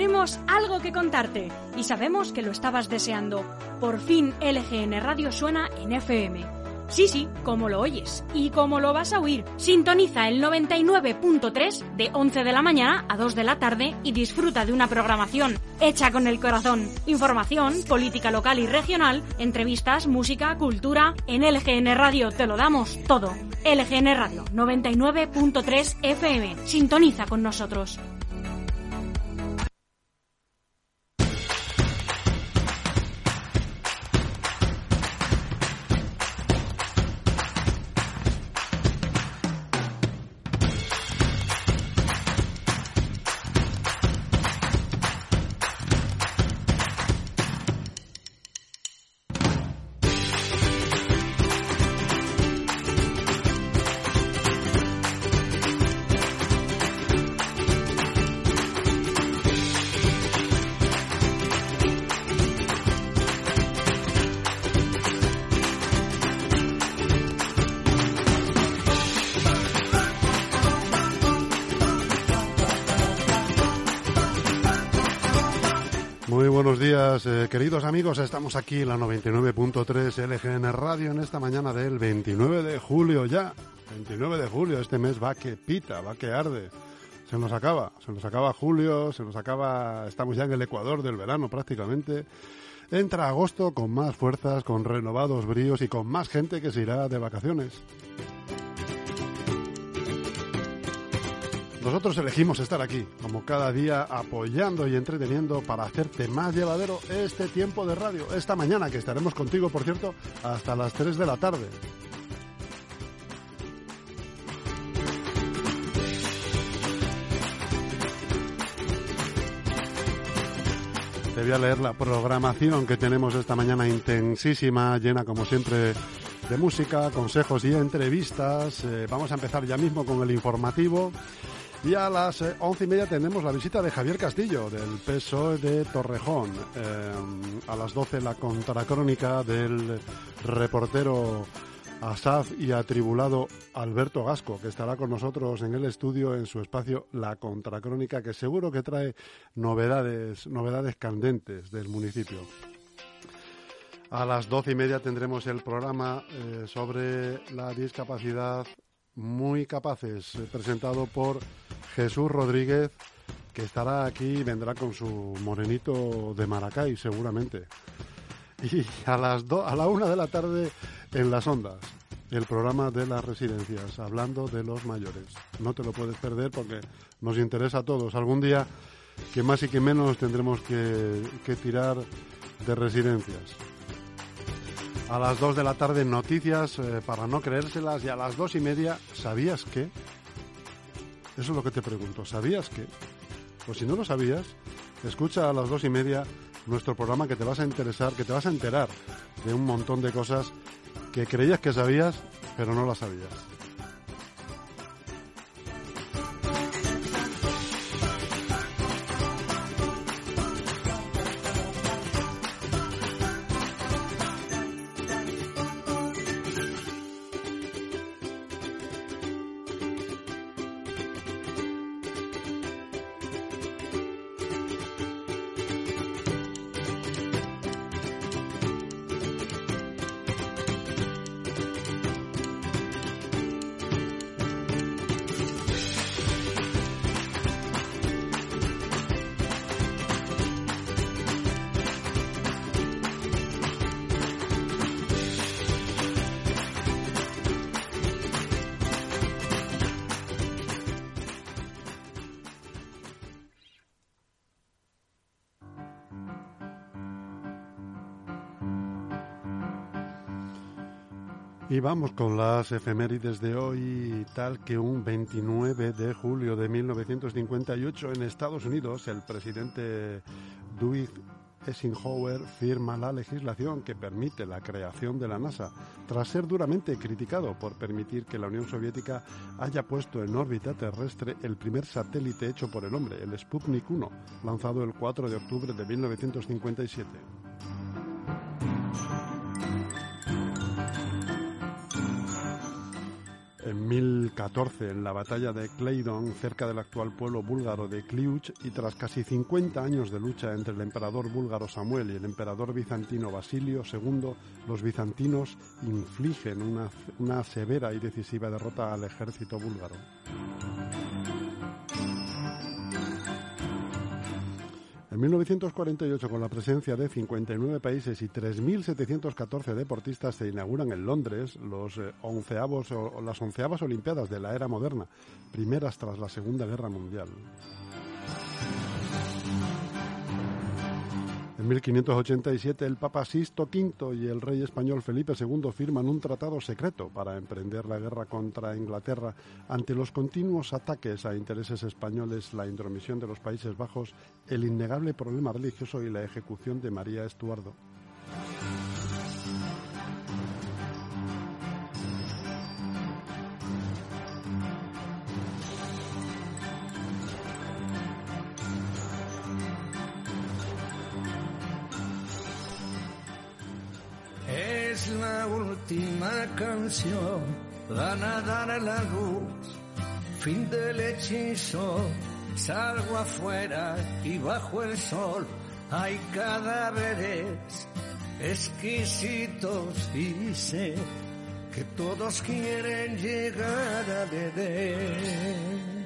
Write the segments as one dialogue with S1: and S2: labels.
S1: Tenemos algo que contarte y sabemos que lo estabas deseando. Por fin LGN Radio suena en FM. Sí, sí, como lo oyes y como lo vas a oír. Sintoniza el 99.3 de 11 de la mañana a 2 de la tarde y disfruta de una programación hecha con el corazón. Información, política local y regional, entrevistas, música, cultura. En LGN Radio te lo damos todo. LGN Radio 99.3 FM. Sintoniza con nosotros.
S2: Eh, queridos amigos, estamos aquí en la 99.3 LGN Radio en esta mañana del 29 de julio ya. 29 de julio, este mes va que pita, va que arde. Se nos acaba, se nos acaba julio, se nos acaba, estamos ya en el ecuador del verano prácticamente. Entra agosto con más fuerzas, con renovados bríos y con más gente que se irá de vacaciones. Nosotros elegimos estar aquí, como cada día, apoyando y entreteniendo para hacerte más llevadero este tiempo de radio. Esta mañana, que estaremos contigo, por cierto, hasta las 3 de la tarde. Te voy a leer la programación que tenemos esta mañana intensísima, llena como siempre de música, consejos y entrevistas. Eh, vamos a empezar ya mismo con el informativo. Y a las eh, once y media tenemos la visita de Javier Castillo, del PSOE de Torrejón. Eh, a las doce la contracrónica del reportero Asaf y atribulado Alberto Gasco, que estará con nosotros en el estudio en su espacio La Contracrónica, que seguro que trae novedades, novedades candentes del municipio. A las doce y media tendremos el programa eh, sobre la discapacidad muy capaces, presentado por Jesús Rodríguez, que estará aquí y vendrá con su morenito de Maracay, seguramente. Y a las do, a la una de la tarde en las ondas, el programa de las residencias, hablando de los mayores. No te lo puedes perder porque nos interesa a todos. Algún día, que más y que menos, tendremos que, tirar de residencias. A las 2 de la tarde noticias eh, para no creérselas y a las dos y media, ¿sabías qué? Eso es lo que te pregunto, ¿sabías qué? Pues si no lo sabías, escucha a las dos y media nuestro programa que te vas a interesar, que te vas a enterar de un montón de cosas que creías que sabías, pero no las sabías. Y vamos con las efemérides de hoy, tal que un 29 de julio de 1958 en Estados Unidos el presidente Dwight Eisenhower firma la legislación que permite la creación de la NASA, tras ser duramente criticado por permitir que la Unión Soviética haya puesto en órbita terrestre el primer satélite hecho por el hombre, el Sputnik 1, lanzado el 4 de octubre de 1957. En 1014 en la batalla de Claydon, cerca del actual pueblo búlgaro de Kliuch, y tras casi 50 años de lucha entre el emperador búlgaro Samuel y el emperador bizantino Basilio II, los bizantinos infligen una, una severa y decisiva derrota al ejército búlgaro. En 1948, con la presencia de 59 países y 3.714 deportistas, se inauguran en Londres los eh, onceavos, o, las onceavas Olimpiadas de la era moderna, primeras tras la Segunda Guerra Mundial. En 1587 el Papa Sisto V y el rey español Felipe II firman un tratado secreto para emprender la guerra contra Inglaterra ante los continuos ataques a intereses españoles, la intromisión de los Países Bajos, el innegable problema religioso y la ejecución de María Estuardo.
S3: La última canción, van a dar la luz, fin del hechizo, salgo afuera y bajo el sol. Hay cadáveres exquisitos, dice que todos quieren llegar a beber.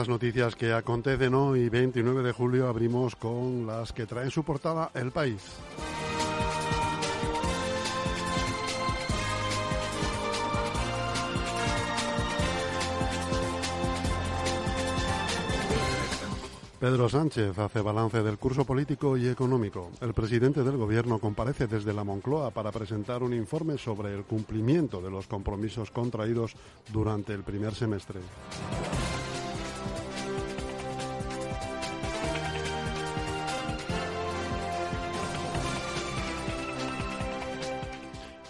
S2: Las noticias que acontecen hoy, 29 de julio. Abrimos con las que traen su portada El País. Pedro Sánchez hace balance del curso político y económico. El presidente del Gobierno comparece desde la Moncloa para presentar un informe sobre el cumplimiento de los compromisos contraídos durante el primer semestre.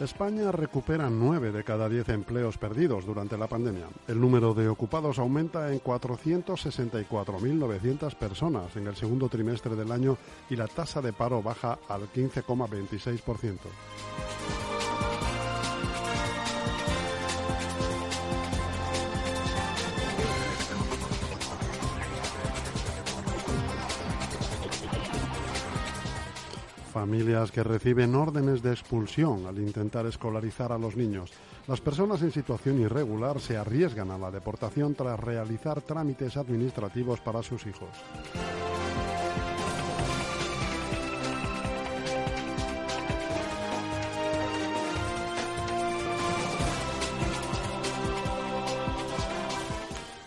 S2: España recupera nueve de cada diez empleos perdidos durante la pandemia. El número de ocupados aumenta en 464.900 personas en el segundo trimestre del año y la tasa de paro baja al 15,26%. Familias que reciben órdenes de expulsión al intentar escolarizar a los niños. Las personas en situación irregular se arriesgan a la deportación tras realizar trámites administrativos para sus hijos.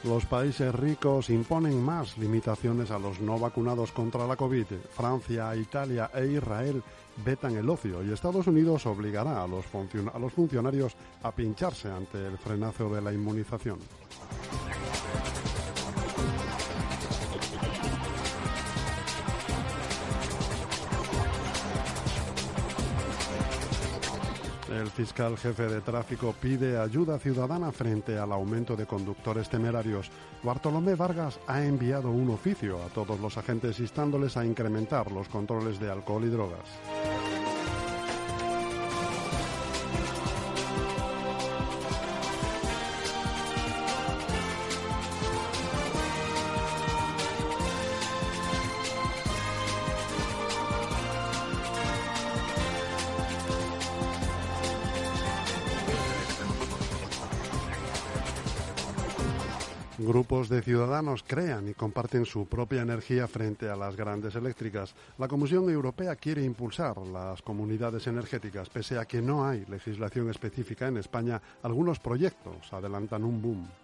S2: Los países ricos imponen más limitaciones a los no vacunados contra la COVID. Francia, Italia e Israel vetan el ocio y Estados Unidos obligará a los, a los funcionarios a pincharse ante el frenazo de la inmunización. El fiscal jefe de tráfico pide ayuda ciudadana frente al aumento de conductores temerarios. Bartolomé Vargas ha enviado un oficio a todos los agentes instándoles a incrementar los controles de alcohol y drogas. Grupos de ciudadanos crean y comparten su propia energía frente a las grandes eléctricas. La Comisión Europea quiere impulsar las comunidades energéticas. Pese a que no hay legislación específica en España, algunos proyectos adelantan un boom.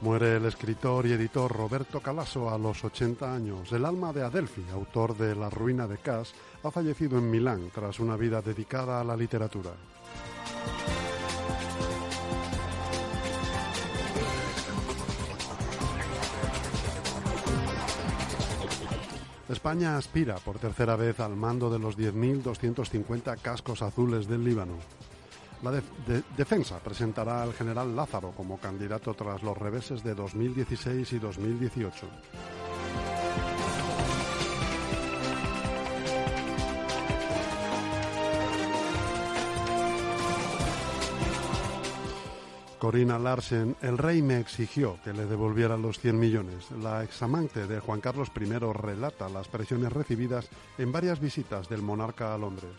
S2: Muere el escritor y editor Roberto Calasso a los 80 años. El alma de Adelphi, autor de La ruina de Cass, ha fallecido en Milán tras una vida dedicada a la literatura. España aspira por tercera vez al mando de los 10.250 cascos azules del Líbano. La defensa presentará al general Lázaro como candidato tras los reveses de 2016 y 2018. Corina Larsen, el rey me exigió que le devolviera los 100 millones. La examante de Juan Carlos I relata las presiones recibidas en varias visitas del monarca a Londres.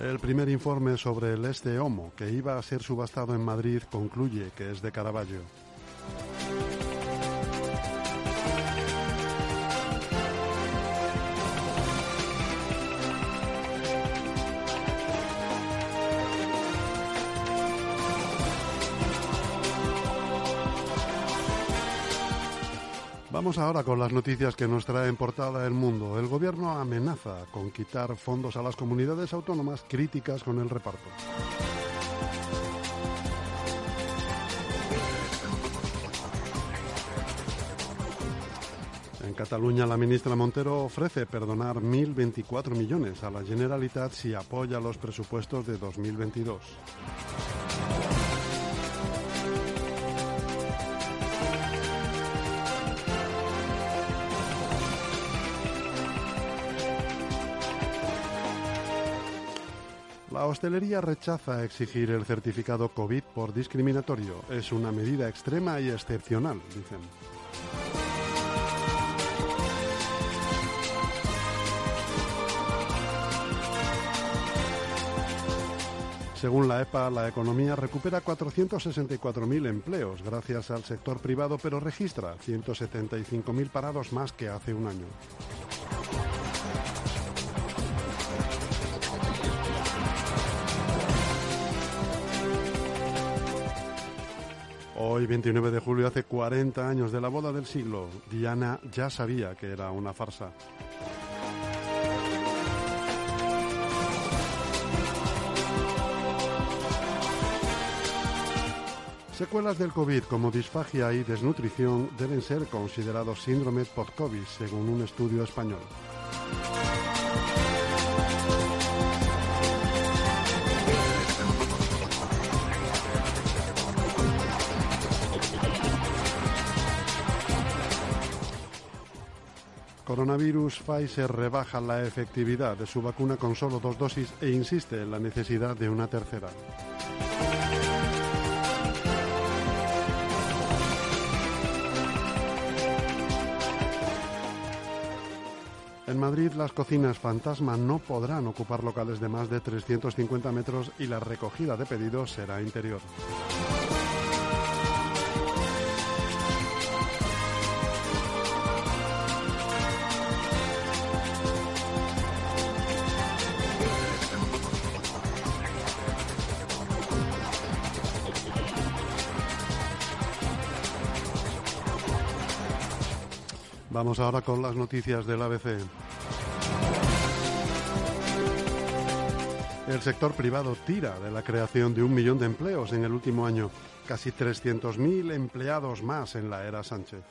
S2: El primer informe sobre el este Homo, que iba a ser subastado en Madrid, concluye que es de Caravaggio. Vamos ahora con las noticias que nos trae en portada El Mundo. El gobierno amenaza con quitar fondos a las comunidades autónomas críticas con el reparto. En Cataluña, la ministra Montero ofrece perdonar 1.024 millones a la Generalitat si apoya los presupuestos de 2022. La hostelería rechaza exigir el certificado COVID por discriminatorio. Es una medida extrema y excepcional, dicen. Según la EPA, la economía recupera 464.000 empleos gracias al sector privado, pero registra 175.000 parados más que hace un año. Hoy, 29 de julio, hace 40 años de la boda del siglo. Diana ya sabía que era una farsa. Secuelas del COVID como disfagia y desnutrición deben ser considerados síndrome post-COVID, según un estudio español. Coronavirus, Pfizer rebaja la efectividad de su vacuna con solo dos dosis e insiste en la necesidad de una tercera. En Madrid las cocinas fantasma no podrán ocupar locales de más de 350 metros y la recogida de pedidos será interior. Vamos ahora con las noticias del ABC. El sector privado tira de la creación de un millón de empleos en el último año, casi 300.000 empleados más en la era Sánchez.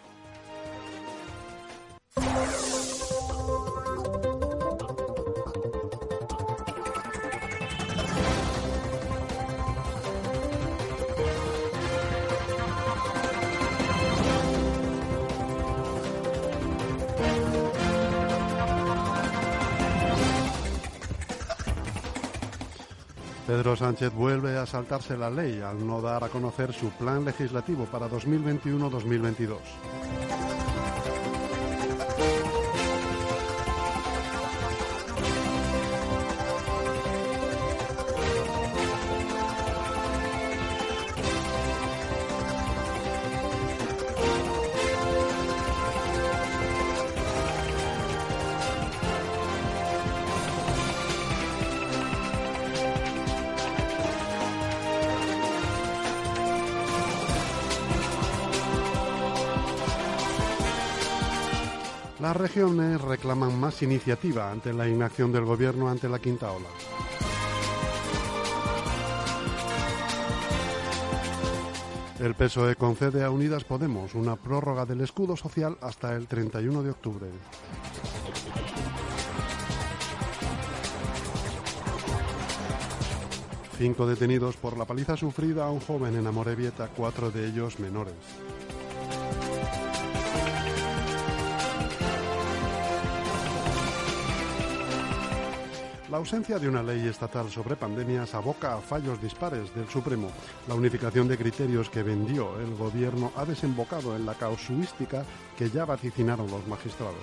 S2: Pedro Sánchez vuelve a saltarse la ley al no dar a conocer su plan legislativo para 2021-2022. Las regiones reclaman más iniciativa ante la inacción del gobierno ante la quinta ola. El PSOE concede a Unidas Podemos una prórroga del escudo social hasta el 31 de octubre. Cinco detenidos por la paliza sufrida a un joven en Amorebieta, cuatro de ellos menores. La ausencia de una ley estatal sobre pandemias aboca a fallos dispares del Supremo. La unificación de criterios que vendió el gobierno ha desembocado en la causuística que ya vaticinaron los magistrados.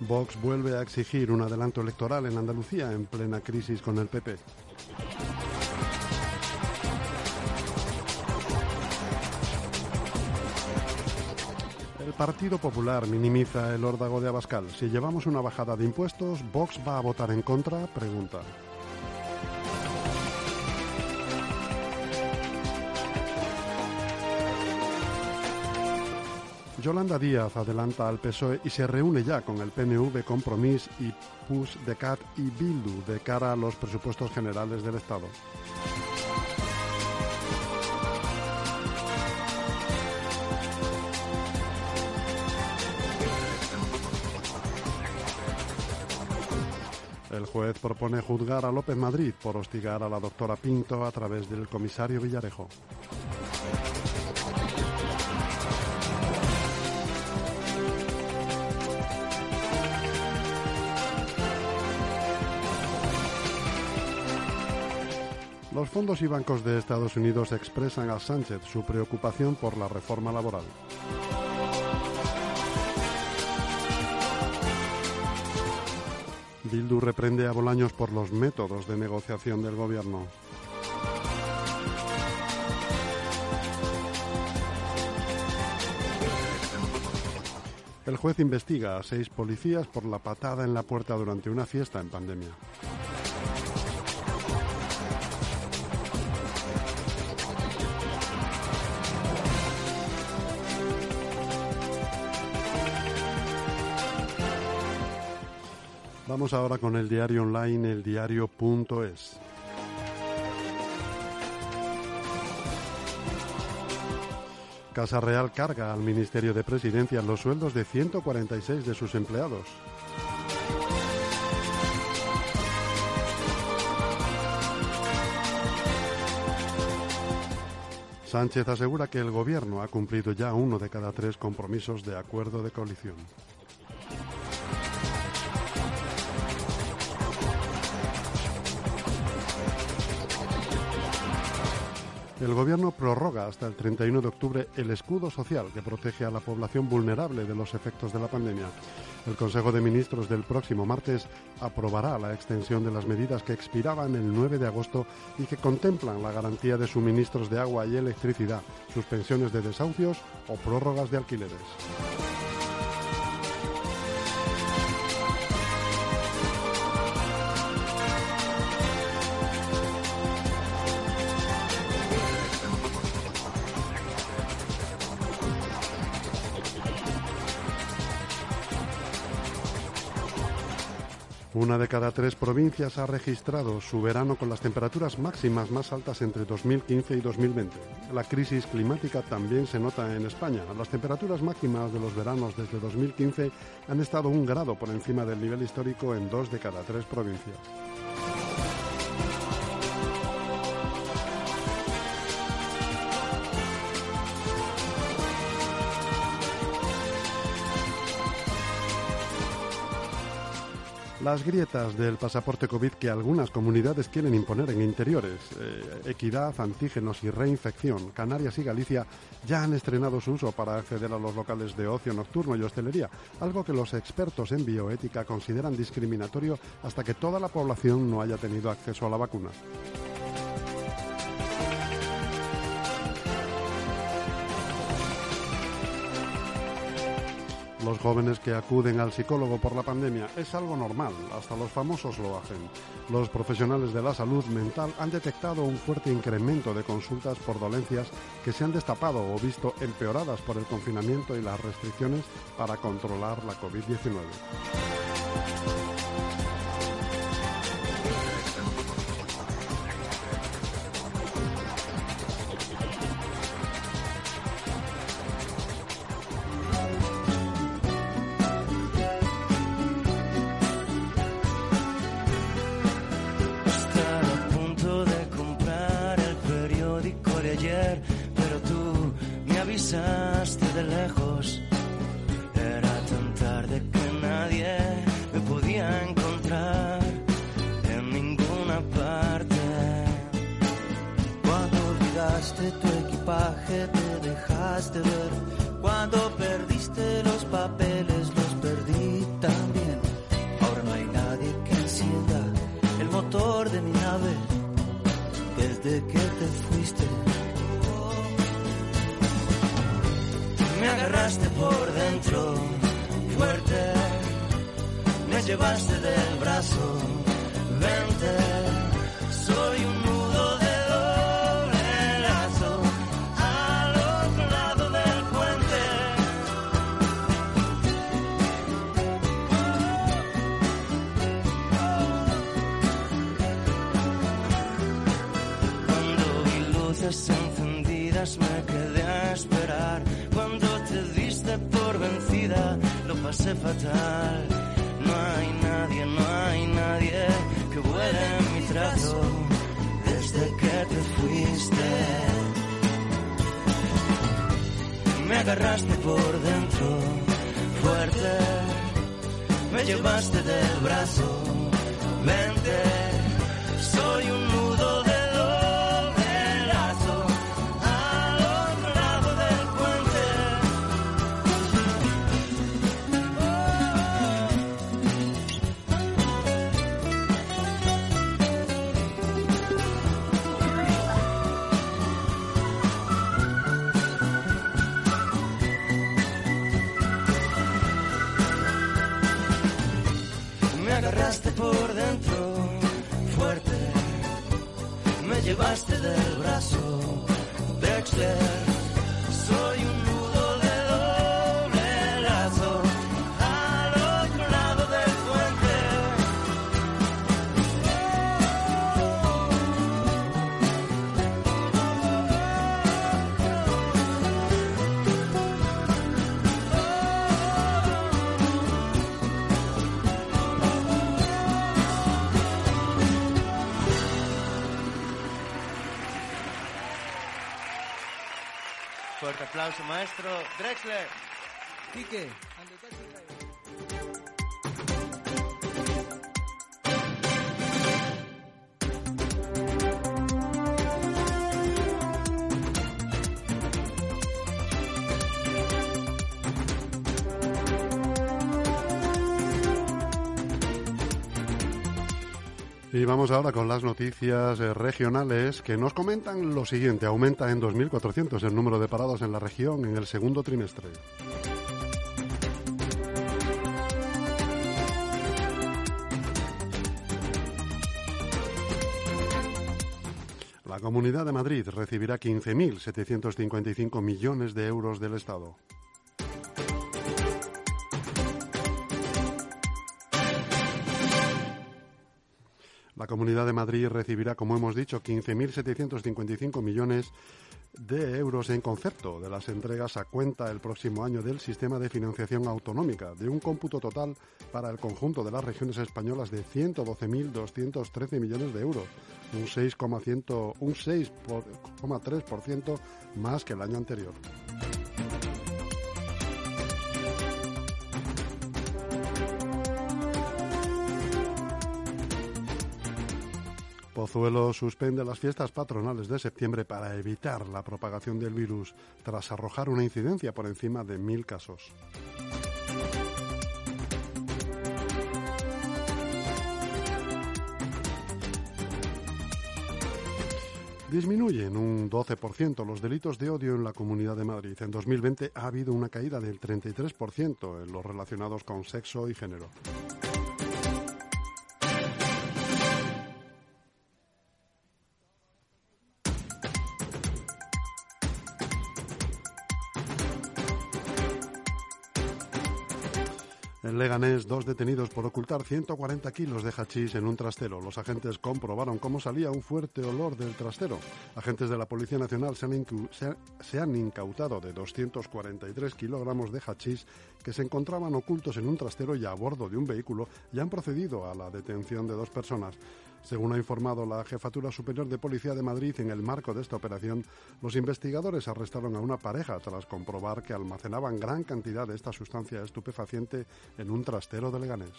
S2: Vox vuelve a exigir un adelanto electoral en Andalucía en plena crisis con el PP. El Partido Popular minimiza el órdago de Abascal. Si llevamos una bajada de impuestos, ¿Vox va a votar en contra? Pregunta. Yolanda Díaz adelanta al PSOE y se reúne ya con el PNV, Compromís y PUS de CAT y Bildu de cara a los presupuestos generales del Estado. El juez propone juzgar a López Madrid por hostigar a la doctora Pinto a través del comisario Villarejo. Los fondos y bancos de Estados Unidos expresan a Sánchez su preocupación por la reforma laboral. Bildu reprende a Bolaños por los métodos de negociación del gobierno. El juez investiga a seis policías por la patada en la puerta durante una fiesta en pandemia. Vamos ahora con el diario online, eldiario.es. Casa Real carga al Ministerio de Presidencia los sueldos de 146 de sus empleados. Sánchez asegura que el Gobierno ha cumplido ya uno de cada tres compromisos de acuerdo de coalición. El Gobierno prorroga hasta el 31 de octubre el escudo social que protege a la población vulnerable de los efectos de la pandemia. El Consejo de Ministros del próximo martes aprobará la extensión de las medidas que expiraban el 9 de agosto y que contemplan la garantía de suministros de agua y electricidad, suspensiones de desahucios o prórrogas de alquileres. Una de cada tres provincias ha registrado su verano con las temperaturas máximas más altas entre 2015 y 2020. La crisis climática también se nota en España. Las temperaturas máximas de los veranos desde 2015 han estado un grado por encima del nivel histórico en dos de cada tres provincias. Las grietas del pasaporte COVID que algunas comunidades quieren imponer en interiores, eh, equidad, antígenos y reinfección, Canarias y Galicia ya han estrenado su uso para acceder a los locales de ocio nocturno y hostelería, algo que los expertos en bioética consideran discriminatorio hasta que toda la población no haya tenido acceso a la vacuna. Los jóvenes que acuden al psicólogo por la pandemia es algo normal, hasta los famosos lo hacen. Los profesionales de la salud mental han detectado un fuerte incremento de consultas por dolencias que se han destapado o visto empeoradas por el confinamiento y las restricciones para controlar la COVID-19.
S4: Olvidaste tu equipaje, te dejaste ver. Cuando perdiste los papeles, los perdí también. Ahora no hay nadie que encienda el motor de mi nave desde que te fuiste.
S5: me agarraste por dentro, fuerte, me llevaste del brazo, vente, lo pasé fatal. No hay nadie, no hay nadie que vuele en mi trato desde que te fuiste. Me agarraste por dentro, fuerte, me llevaste del brazo, vente, soy un llevaste del brazo, Dexter. Aplauso, maestro Drexler.
S4: Quique,
S2: Y vamos ahora con las noticias eh, regionales que nos comentan lo siguiente. Aumenta en 2.400 el número de parados en la región en el segundo trimestre. La Comunidad de Madrid recibirá 15.755 millones de euros del Estado. La Comunidad de Madrid recibirá, como hemos dicho, 15.755 millones de euros en concepto de las entregas a cuenta el próximo año del sistema de financiación autonómica, de un cómputo total para el conjunto de las regiones españolas de 112.213 millones de euros, un 6,100 un 6,3% más que el año anterior. Pozuelo suspende las fiestas patronales de septiembre para evitar la propagación del virus tras arrojar una incidencia por encima de mil casos. Disminuyen un 12% los delitos de odio en la Comunidad de Madrid. En 2020 ha habido una caída del 33% en los relacionados con sexo y género. Leganés, dos detenidos por ocultar 140 kilos de hachís en un trastero. Los agentes comprobaron cómo salía un fuerte olor del trastero. Agentes de la Policía Nacional se han, se- se han incautado de 243 kilogramos de hachís que se encontraban ocultos en un trastero y a bordo de un vehículo y han procedido a la detención de dos personas. Según ha informado la Jefatura Superior de Policía de Madrid, en el marco de esta operación, los investigadores arrestaron a una pareja tras comprobar que almacenaban gran cantidad de esta sustancia estupefaciente en un trastero de Leganés.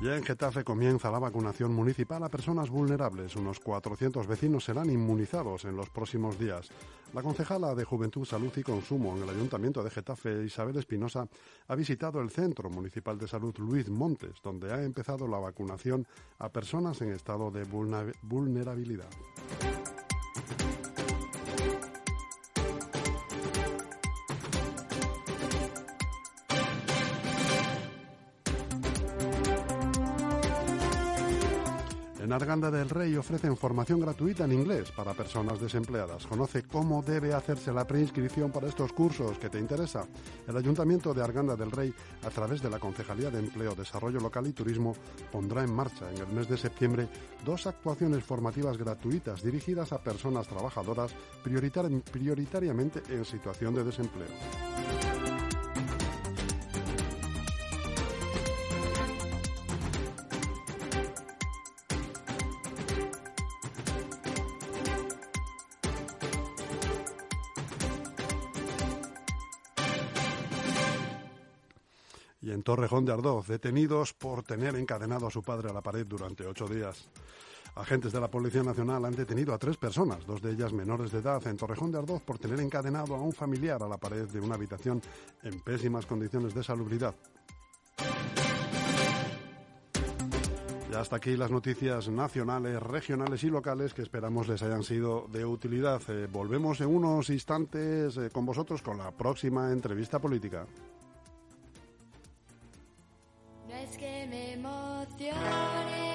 S2: Ya en Getafe comienza la vacunación municipal a personas vulnerables. Unos 400 vecinos serán inmunizados en los próximos días. La concejala de Juventud, Salud y Consumo en el Ayuntamiento de Getafe, Isabel Espinosa, ha visitado el Centro Municipal de Salud Luis Montes, donde ha empezado la vacunación a personas en estado de vulnerabilidad. En Arganda del Rey ofrecen formación gratuita en inglés para personas desempleadas. Conoce cómo debe hacerse la preinscripción para estos cursos que te interesa. El Ayuntamiento de Arganda del Rey, a través de la Concejalía de Empleo, Desarrollo Local y Turismo, pondrá en marcha en el mes de septiembre dos actuaciones formativas gratuitas dirigidas a personas trabajadoras prioritar- prioritariamente en situación de desempleo. Torrejón de Ardoz, detenidos por tener encadenado a su padre a la pared durante ocho días. Agentes de la Policía Nacional han detenido a tres personas, dos de ellas menores de edad, en Torrejón de Ardoz por tener encadenado a un familiar a la pared de una habitación en pésimas condiciones de salubridad. Y hasta aquí las noticias nacionales, regionales y locales que esperamos les hayan sido de utilidad. Eh, volvemos en unos instantes eh, con vosotros con la próxima entrevista política.
S3: Que me emocione